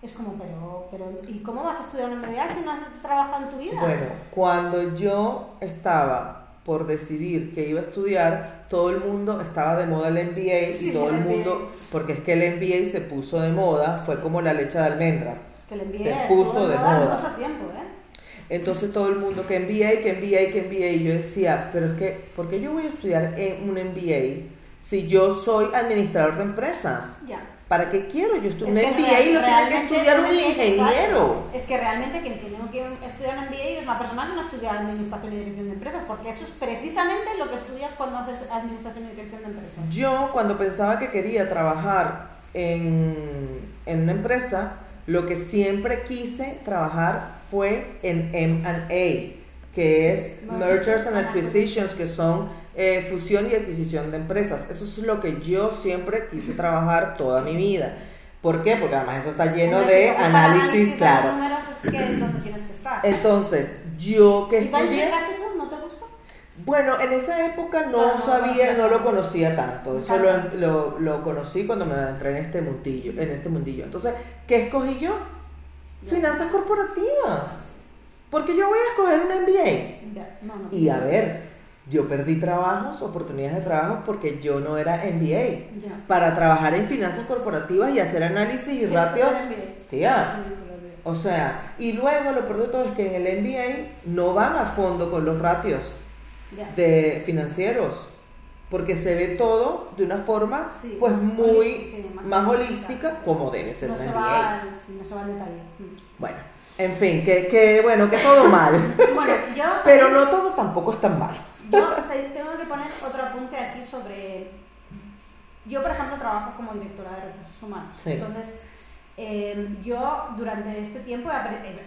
Es como, pero, pero, ¿y cómo vas a estudiar un MBA si no has trabajado en tu vida? Bueno, cuando yo estaba por decidir que iba a estudiar, todo el mundo estaba de moda el MBA y todo el mundo, porque es que el MBA se puso de moda, fue como la leche de almendras. Es que el MBA se puso de moda. Mucho tiempo, ¿eh? Entonces todo el mundo que MBA, que MBA, que MBA, y yo decía, pero es que, ¿por qué yo voy a estudiar en un MBA si yo soy administrador de empresas? Ya. ¿Para qué quiero? Yo estudio un MBA y lo tiene que estudiar un ingeniero. Es que realmente quien tiene que estudiar un MBA es la persona que no estudia administración y dirección de empresas, porque eso es precisamente lo que estudias cuando haces administración y dirección de empresas. Yo cuando pensaba que quería trabajar en, en una empresa, lo que siempre quise trabajar fue en M&A, que es Mergers and Acquisitions, que son eh, fusión y adquisición de empresas. Eso es lo que yo siempre quise trabajar toda mi vida. ¿Por qué? Porque además eso está lleno de análisis, claro. Entonces, yo que estudié... No te gustó? Bueno, en esa época no, ah, sabía, no lo conocía tanto. Eso lo, lo, lo, conocí cuando me entré en este mundillo, en este mundillo. Entonces, ¿qué escogí yo? Finanzas corporativas. Porque yo voy a escoger un MBA. y a ver, yo perdí trabajos, oportunidades de trabajo porque yo no era MBA. Para trabajar en finanzas corporativas y hacer análisis y ratio. Tía. O sea, y luego lo peor de todo es que en el MBA no van a fondo con los ratios de financieros. porque se ve todo de una forma Sí, pues más muy holística, sí, más, más holística holística, sí. como debe ser no se, va al, no se va al detalle. Mm. Bueno, en fin, que, que bueno, que todo mal. (laughs) Bueno, yo Pero no todo tampoco es tan mal. Yo te- tengo que poner otro apunte aquí sobre. Yo, por ejemplo, trabajo como directora de recursos humanos. Sí. Entonces, eh, yo durante este tiempo he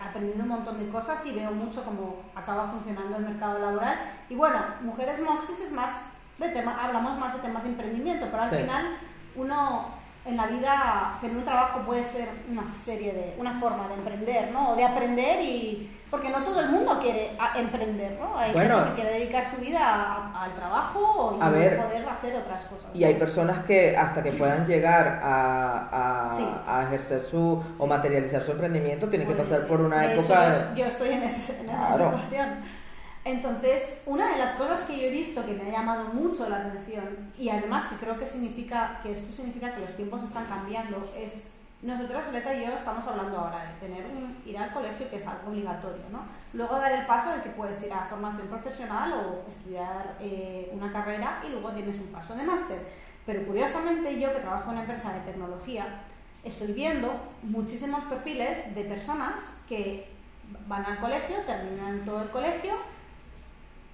aprendido un montón de cosas y veo mucho cómo acaba funcionando el mercado laboral. Y bueno, Mujeres Moxis es más de tema, hablamos más de temas de emprendimiento, pero al Sí. final uno en la vida tener un trabajo puede ser una serie de una forma de emprender, ¿no? O de aprender y porque no todo el mundo quiere a- emprender, ¿no? Hay Bueno. gente que quiere dedicar su vida a- al trabajo y A ver. poder hacer otras cosas. Y hay personas que hasta que puedan llegar a, a- Sí. a ejercer su o materializar su emprendimiento tienen que pasar sí. por una De época... hecho, yo, yo estoy en, ese- en esa Claro. situación. Entonces, una de las cosas que yo he visto que me ha llamado mucho la atención y además que creo que significa que esto significa que los tiempos están cambiando es nosotros Greta y yo estamos hablando ahora de tener un, ir al colegio que es algo obligatorio, ¿no? Luego dar el paso de que puedes ir a formación profesional o estudiar eh, una carrera y luego tienes un paso de máster. Pero curiosamente yo que trabajo en una empresa de tecnología estoy viendo muchísimos perfiles de personas que van al colegio, terminan todo el colegio,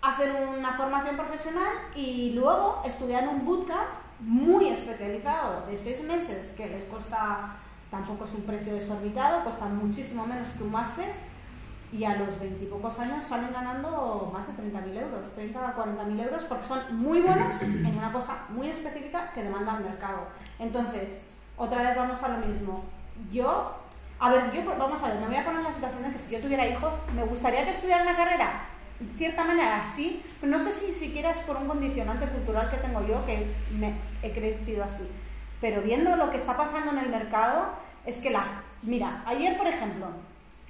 hacen una formación profesional y luego estudian un bootcamp muy especializado de seis meses que les cuesta, tampoco es un precio desorbitado, cuesta muchísimo menos que un máster y a los veintipocos años salen ganando más de 30.000 euros, 30 a 40.000 euros porque son muy buenos en una cosa muy específica que demanda el mercado. Entonces, otra vez vamos a lo mismo. Yo, a ver, yo vamos a ver, me voy a poner en la situación de que si yo tuviera hijos, me gustaría que estudiaran una carrera. De cierta manera sí, pero no sé si siquiera es por un condicionante cultural que tengo yo, que me he crecido así. Pero viendo lo que está pasando en el mercado, es que la... Mira, ayer, por ejemplo,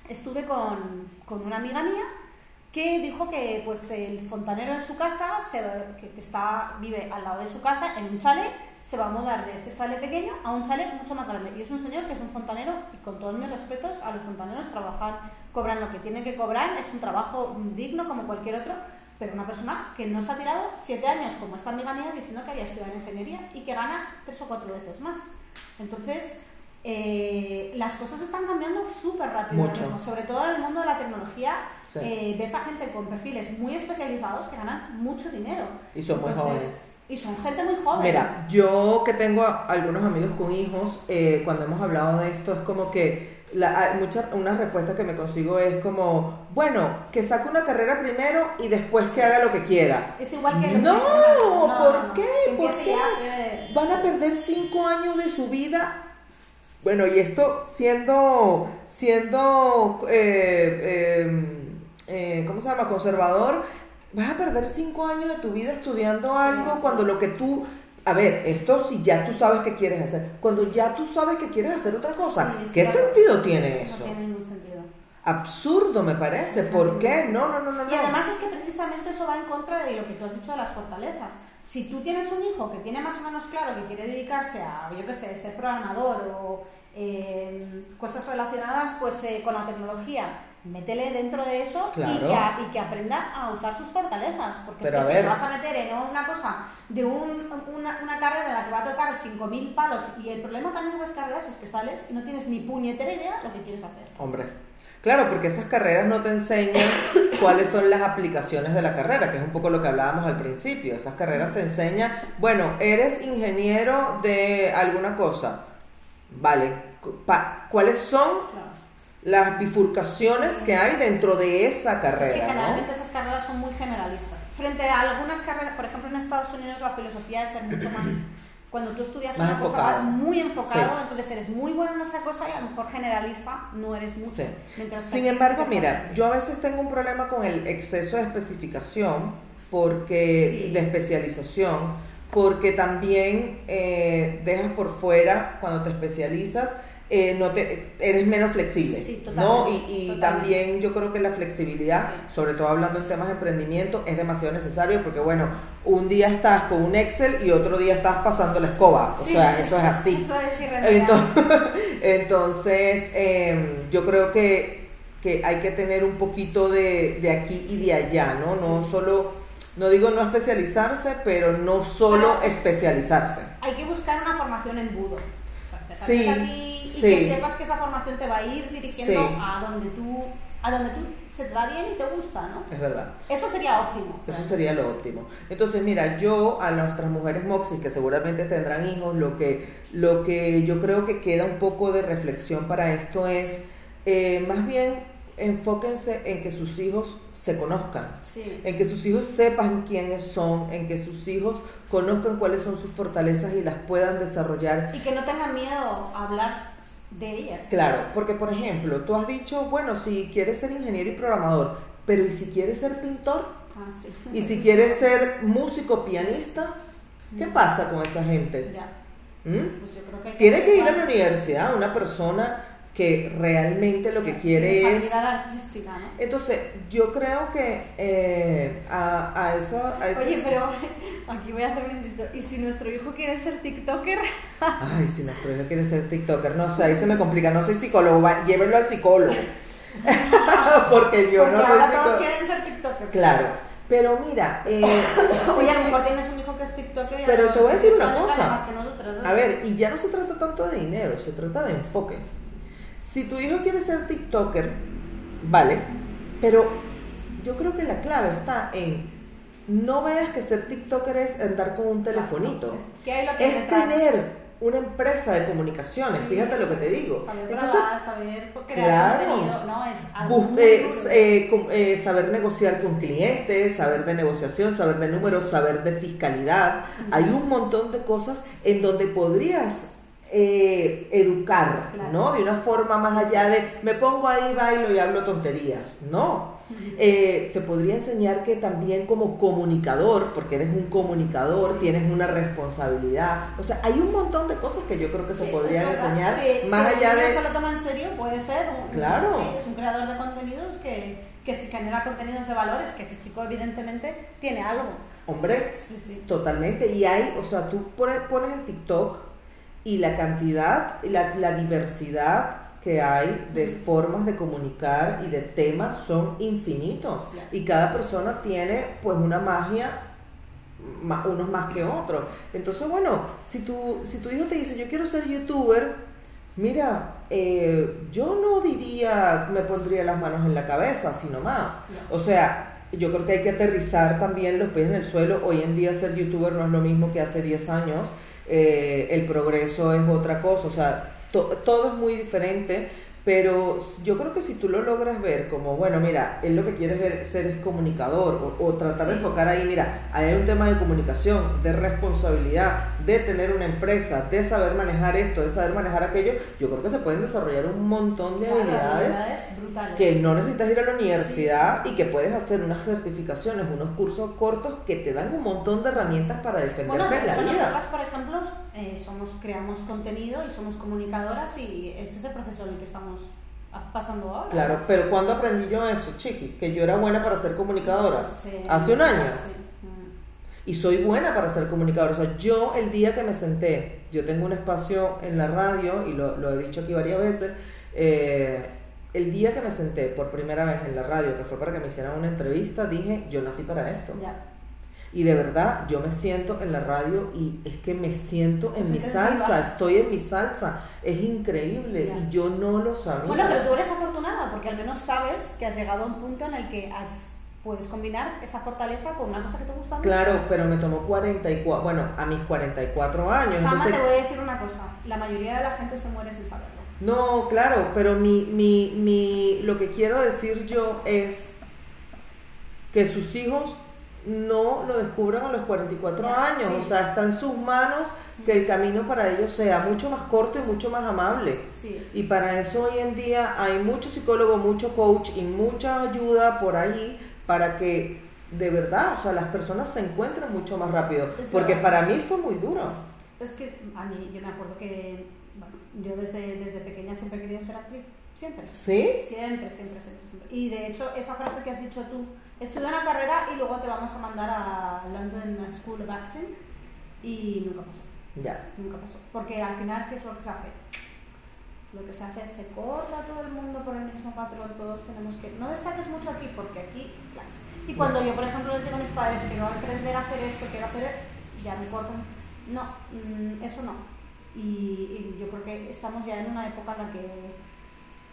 estuve con, con una amiga mía que dijo que pues el fontanero de su casa, que está, vive al lado de su casa, en un chalet, se va a mudar de ese chalet pequeño a un chalet mucho más grande. Y es un señor que es un fontanero y con todos mis respetos a los fontaneros trabajan, cobran lo que tienen que cobrar, es un trabajo digno como cualquier otro, pero una persona que no se ha tirado siete años como esta amiga mía diciendo que había estudiado ingeniería y que gana tres o cuatro veces más. Entonces, eh, las cosas están cambiando súper rápido, mismo, sobre todo en el mundo de la tecnología. Sí. eh, ves a gente con perfiles muy especializados que ganan mucho dinero. Y son muy jóvenes. Y son gente muy joven. Mira, yo que tengo a- algunos amigos con hijos, eh, cuando hemos hablado de esto, es como que la, hay muchas, una respuesta que me consigo es como, bueno, que saque una carrera primero y después que haga lo que quiera. es igual que... No, no, ¿por no, qué? ¿Por qué? ya, eh, Van a perder cinco años de su vida. Bueno, y esto siendo, siendo, eh, eh, eh, ¿cómo se llama? Conservador, vas a perder cinco años de tu vida estudiando Sí, algo sí. cuando lo que tú, a ver, esto si ya tú sabes que quieres hacer, cuando ya tú sabes que quieres hacer otra cosa, Sí, ¿qué claro. sentido tiene No eso? tiene ningún sentido. Absurdo me parece, ¿por qué? No, no, no, no, no. Y además es que precisamente eso va en contra de lo que tú has dicho de las fortalezas. Si tú tienes un hijo que tiene más o menos claro que quiere dedicarse a, yo qué sé, ser programador o eh, cosas relacionadas pues eh, con la tecnología, métele dentro de eso y, que, a- y que aprenda a usar sus fortalezas. Porque Pero es que si vas a meter en una cosa de un- una, una carrera en la que va a tocar 5.000 palos y el problema también de las carreras es que sales y no tienes ni puñetera idea lo que quieres hacer. Hombre, claro, porque esas carreras no te enseñan (coughs) cuáles son las aplicaciones de la carrera, que es un poco lo que hablábamos al principio. Esas carreras te enseñan, bueno, eres ingeniero de alguna cosa. Vale, ¿cuáles son Claro. Las bifurcaciones que hay dentro de esa Es que carrera? generalmente ¿no? esas carreras son muy generalistas. Frente a algunas carreras, por ejemplo en Estados Unidos la filosofía es ser mucho más... (clears throat) Cuando tú estudias Más una cosa vas muy enfocado, Sí. entonces eres muy bueno en esa cosa y a lo mejor generalista no eres mucho. Sí. Sin embargo, mira, yo a veces tengo un problema con el exceso de especificación porque Sí. de especialización, porque también eh, dejas por fuera cuando te especializas, eh, no te, eres menos flexible, Sí, ¿no? Y, y también yo creo que la flexibilidad, Sí. sobre todo hablando en temas de emprendimiento, es demasiado necesario porque bueno, un día estás con un Excel y otro día estás pasando la escoba, o Sí, sea, eso es así. Eso es. Entonces, (laughs) entonces em, yo creo que, que hay que tener un poquito de, de aquí y de allá, ¿no? No solo no digo no especializarse, pero no solo especializarse. Hay que buscar una formación en budo. O sea, Sí, aquí y que sepas que esa formación te va a ir dirigiendo a donde tú a donde tú se te da bien y te gusta, ¿no? Es verdad. Eso sería óptimo. Eso sería lo óptimo. Entonces, mira, yo a nuestras mujeres moxis que seguramente tendrán hijos, lo que, lo que yo creo que queda un poco de reflexión para esto es, eh, más bien, enfóquense en que sus hijos se conozcan, Sí. en que sus hijos sepan quiénes son, en que sus hijos conozcan cuáles son sus fortalezas y las puedan desarrollar Y que no tengan miedo a hablar de ellas. Claro, porque por ejemplo, tú has dicho, bueno, si quieres ser ingeniero y programador, pero ¿y si quieres ser pintor? Ah, sí. ¿Y si quieres ser músico, pianista? ¿Qué pasa con esa gente? Ya. ¿Mm? Pues yo creo que Tiene que ir a la universidad una persona que realmente lo que quiere es... artística, ¿no? Entonces, yo creo que eh, a, a esa... a ese- Oye, pero aquí voy a hacer un inciso. ¿Y si nuestro hijo quiere ser TikToker? (laughs) Ay, si nuestro hijo quiere ser TikToker, no sé, ahí se me complica, no soy psicólogo, llévenlo al psicólogo. (laughs) Porque yo Porque no soy ahora todos psicólogo. quieren ser TikTokers. Claro, pero mira, eh, (laughs) Oye, a lo sí, mejor tienes un hijo que es TikToker y Pero te voy a decir 18 una cosa. a ver, y ya no se trata tanto de dinero, se trata de enfoque. Si tu hijo quiere ser TikToker, vale, pero yo creo que la clave está en no veas que ser TikToker es andar con un telefonito. ¿Qué hay lo que hay Es tener una empresa de comunicaciones, Sí, fíjate lo que te digo. Saber Entonces, grabar, saber crear claro. contenido, ¿no? Es algo eh, eh, eh, saber negociar con clientes, saber de negociación, saber de números, saber de fiscalidad. Hay un montón de cosas en donde podrías eh, educar, Claro. ¿no? De una forma más allá de me pongo ahí, bailo y hablo tonterías. No. Eh, se podría enseñar que también como comunicador, porque eres un comunicador, tienes una responsabilidad. O sea, hay un montón de cosas que yo creo que se Sí, podrían enseñar Sí, más si allá de... se lo toma en serio, puede ser. un- Claro. sí, es un creador de contenidos que, que si genera contenidos de valores, que ese chico evidentemente tiene algo. Hombre, Sí, sí. Totalmente. Y hay, o sea, tú pones, pones el TikTok y la cantidad, la, la diversidad que hay de formas de comunicar y de temas son infinitos. Y cada persona tiene pues una magia, ma- unos más que otros. Entonces, bueno, si tu, si tu hijo te dice, yo quiero ser youtuber, mira, eh, yo no diría, me pondría las manos en la cabeza, sino más. O sea, yo creo que hay que aterrizar también los pies en el suelo. Hoy en día ser youtuber no es lo mismo que hace 10 años. Eh, el progreso es otra cosa. O sea, to- todo es muy diferente. Pero yo creo que si tú lo logras ver como, bueno, mira, él lo que quiere ver, ser es comunicador o, o tratar de Sí. enfocar ahí, mira, ahí hay un tema de comunicación, de responsabilidad, de tener una empresa, de saber manejar esto, de saber manejar aquello, yo creo que se pueden desarrollar un montón de Claro, habilidades habilidades que no necesitas ir a la universidad Sí, sí, y que puedes hacer unas certificaciones, unos cursos cortos que te dan un montón de herramientas para defenderte Bueno, de en la vida. nosotras, por ejemplo, eh, somos, creamos contenido y somos comunicadoras y ese es el proceso en el que estamos pasando ahora. Claro, pero ¿cuándo aprendí yo eso, chiqui? Que yo era buena para ser comunicadora. Eh, Hace un año. sí, mm. Y soy buena para ser comunicadora. O sea, yo el día que me senté, yo tengo un espacio en la radio y lo, lo he dicho aquí varias veces, eh, el día que me senté por primera vez en la radio, que fue para que me hicieran una entrevista, dije, yo nací para esto. Ya. Y de verdad, yo me siento en la radio y es que me siento en mi salsa, estoy en mi salsa. Es increíble y yo no lo sabía. Bueno, pero tú eres afortunada porque al menos sabes que has llegado a un punto en el que has- puedes combinar esa fortaleza con una cosa que te gusta mucho. Claro, pero me tomó 44, bueno, a mis 44 años. Chama, entonces- te voy a decir una cosa. La mayoría de la gente se muere sin saberlo. No, claro, pero mi, mi, mi, lo que quiero decir yo es que sus hijos no lo descubran a los 44 Ya, años, sí. o sea, está en sus manos que el camino para ellos sea mucho más corto y mucho más amable. Sí. Y para eso hoy en día hay mucho psicólogo, mucho coach y mucha ayuda por ahí para que de verdad, o sea, las personas se encuentren mucho más rápido. Es Porque verdad. para mí fue muy duro. Es que a mí, yo me acuerdo que, bueno, yo desde, desde pequeña siempre he querido ser actriz. Siempre. ¿Sí? Siempre, siempre, siempre, siempre. Y de hecho, esa frase que has dicho tú, estudia una carrera y luego te vamos a mandar a London School of Acting y nunca pasó, Ya. nunca pasó. Porque al final, ¿qué es lo que se hace? lo que se hace es se corta todo el mundo por el mismo patrón, todos tenemos que, no destaques mucho aquí porque aquí, clase. Y cuando yo, por ejemplo, les digo a mis padres que voy a aprender a hacer esto, quiero hacer, ya me cortan, no, mm, eso no. Y, yo creo que estamos ya en una época en la que...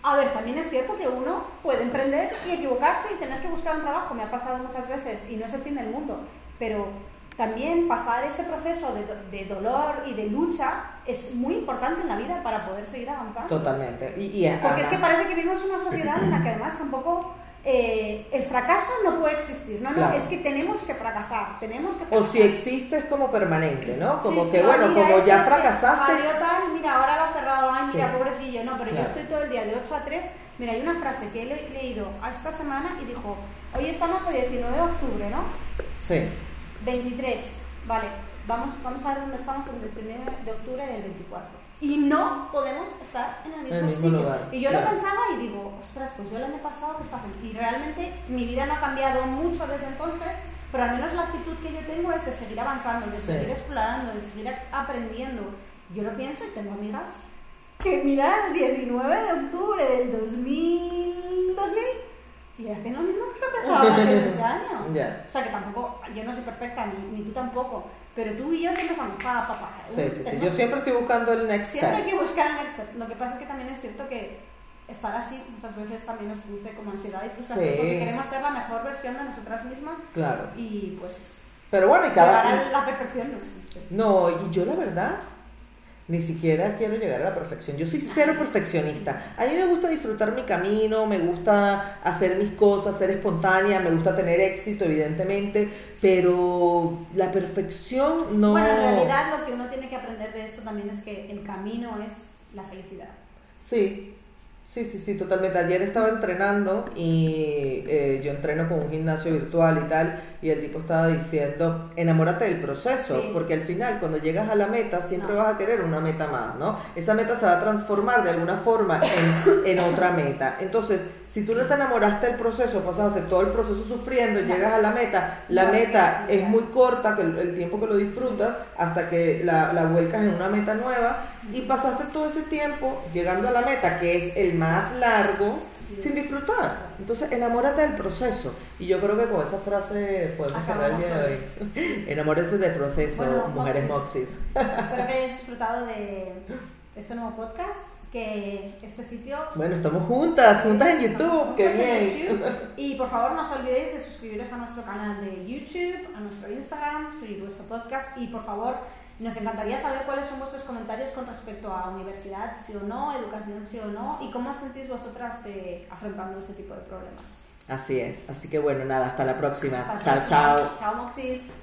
A ver, también es cierto que uno puede emprender y equivocarse y tener que buscar un trabajo, me ha pasado muchas veces y no es el fin del mundo, pero también pasar ese proceso de, de, dolor y de lucha es muy importante en la vida para poder seguir avanzando. Totalmente. Y, Porque es que parece que vivimos una sociedad en la que además tampoco eh, el fracaso no puede existir. No, no, es que tenemos que fracasar. Tenemos que O si existe es como permanente, ¿no? Como que, bueno, como ya fracasaste. tal, mira, ahora lo ha cerrado, ay, mira, pobrecillo. No, pero yo estoy todo el día de 8 a 3. Mira, hay una frase que he leído esta semana y dijo: Hoy estamos a 19 de octubre, ¿no? Sí. 23, vale, vamos, vamos a ver dónde estamos el 19 de octubre del 24. Y no podemos estar en el mismo, sitio. y yo lo pensaba y digo, ostras, pues yo el año pasado que. Y realmente mi vida no ha cambiado mucho desde entonces, pero al menos la actitud que yo tengo es de seguir avanzando, de seguir explorando, de seguir aprendiendo. Yo lo pienso y tengo amigas que mira el 19 de octubre del 2000, 2000 y hacen lo mismo que lo que estaba haciendo (laughs) ese año. O sea que tampoco, yo no soy perfecta, ni, ni, tú tampoco, pero tú y yo siempre estamos pa, pa, pa. Sí, sí, sí. Yo siempre estoy buscando el next step. Siempre hay que buscar el next step. Lo que pasa es que también es cierto que estar así muchas veces también nos produce como ansiedad y frustración porque queremos ser la mejor versión de nosotras mismas. Claro. Y pues. Pero bueno, y cada. La perfección no existe. No, y yo la verdad ni siquiera quiero llegar a la perfección. Yo soy cero perfeccionista. A mí me gusta disfrutar mi camino, me gusta hacer mis cosas, ser espontánea, me gusta tener éxito, evidentemente, pero la perfección no... Bueno, en realidad lo que uno tiene que aprender de esto también es que el camino es la felicidad. Sí, Sí, sí, sí, totalmente. Ayer estaba entrenando y eh, yo entreno con un gimnasio virtual y tal, y el tipo estaba diciendo, enamórate del proceso, porque al final cuando llegas a la meta siempre vas a querer una meta más, ¿no? Esa meta se va a transformar de alguna forma en, (laughs) en otra meta. Entonces, si tú no te enamoraste del proceso, pasaste todo el proceso sufriendo llegas a la meta, la meta es muy corta, que el, tiempo que lo disfrutas, hasta que la, la vuelcas en una meta nueva, y pasaste todo ese tiempo llegando a la meta, que es el más largo, sin disfrutar. Entonces, enamórate del proceso. Y yo creo que con esa frase podemos cerrar el día de hoy. (laughs) Enamórese del proceso, mujeres moxis. Espero que hayas (laughs) disfrutado de este nuevo podcast. Que este sitio. Bueno, estamos juntas, juntas en YouTube, qué bien. (laughs) Y por favor, no os olvidéis de suscribiros a nuestro canal de YouTube, a nuestro Instagram, seguir nuestro podcast y por favor nos encantaría saber cuáles son vuestros comentarios con respecto a universidad, sí o no, educación, sí o no, y cómo os sentís vosotras eh, afrontando ese tipo de problemas. Así es. Así que bueno, nada, hasta la próxima. chao, chao. Chao, Moxis.